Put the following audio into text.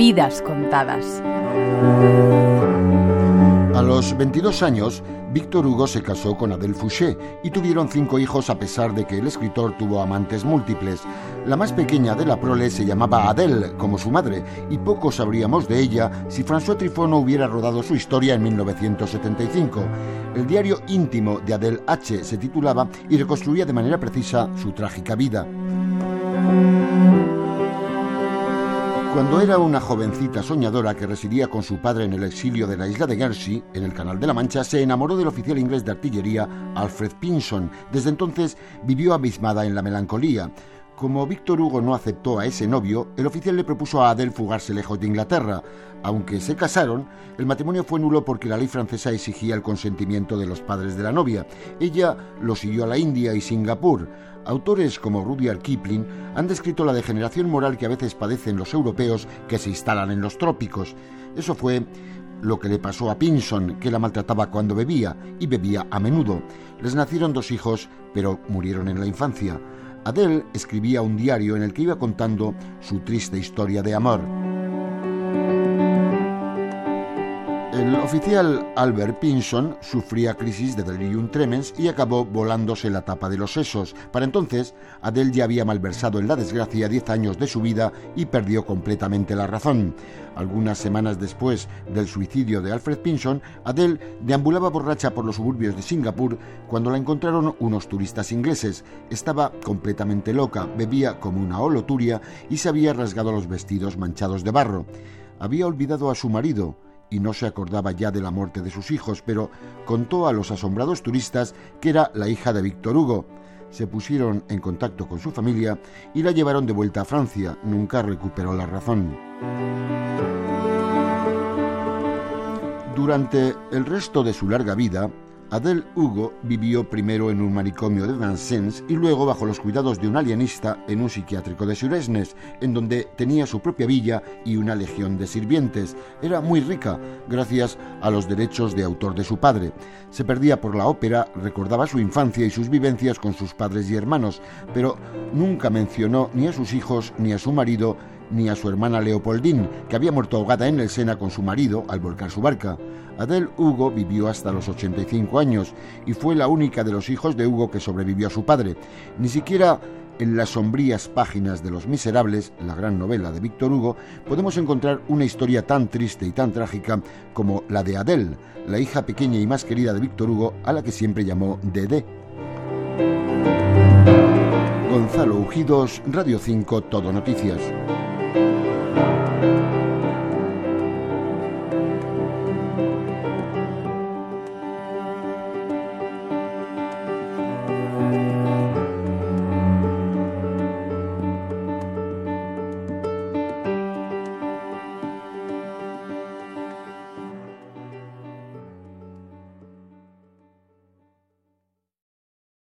Vidas contadas. A los 22 años, Víctor Hugo se casó con Adèle Fouché y tuvieron cinco hijos a pesar de que el escritor tuvo amantes múltiples. La más pequeña de la prole se llamaba Adèle, como su madre, y poco sabríamos de ella si François Truffaut no hubiera rodado su historia en 1975. El diario íntimo de Adèle H se titulaba y reconstruía de manera precisa su trágica vida. Cuando era una jovencita soñadora que residía con su padre en el exilio de la isla de Guernsey, en el Canal de la Mancha, se enamoró del oficial inglés de artillería Alfred Pinson. Desde entonces vivió abismada en la melancolía. Como Víctor Hugo no aceptó a ese novio, el oficial le propuso a Adele fugarse lejos de Inglaterra. Aunque se casaron, el matrimonio fue nulo porque la ley francesa exigía el consentimiento de los padres de la novia. Ella lo siguió a la India y Singapur. Autores como Rudyard Kipling han descrito la degeneración moral que a veces padecen los europeos que se instalan en los trópicos. Eso fue lo que le pasó a Pinson, que la maltrataba cuando bebía, y bebía a menudo. Les nacieron dos hijos, pero murieron en la infancia. Adele escribía un diario en el que iba contando su triste historia de amor. Oficial Albert Pinson sufría crisis de delirium tremens y acabó volándose la tapa de los sesos. Para entonces, Adele ya había malversado en la desgracia diez años de su vida y perdió completamente la razón. Algunas semanas después del suicidio de Alfred Pinson, Adele deambulaba borracha por los suburbios de Singapur cuando la encontraron unos turistas ingleses. Estaba completamente loca, bebía como una holoturia y se había rasgado los vestidos manchados de barro. Había olvidado a su marido, y no se acordaba ya de la muerte de sus hijos, pero contó a los asombrados turistas que era la hija de Víctor Hugo. Se pusieron en contacto con su familia y la llevaron de vuelta a Francia. Nunca recuperó la razón. Durante el resto de su larga vida, Adele Hugo vivió primero en un manicomio de Vincennes y luego bajo los cuidados de un alienista en un psiquiátrico de Suresnes, en donde tenía su propia villa y una legión de sirvientes. Era muy rica, gracias a los derechos de autor de su padre. Se perdía por la ópera, recordaba su infancia y sus vivencias con sus padres y hermanos, pero nunca mencionó ni a sus hijos ni a su marido ni a su hermana Leopoldine, que había muerto ahogada en el Sena con su marido al volcar su barca. Adele Hugo vivió hasta los 85 años y fue la única de los hijos de Hugo que sobrevivió a su padre. Ni siquiera en las sombrías páginas de Los Miserables, la gran novela de Víctor Hugo, podemos encontrar una historia tan triste y tan trágica como la de Adele, la hija pequeña y más querida de Víctor Hugo, a la que siempre llamó Dede. Gonzalo Ujidos, Radio 5, Todo Noticias.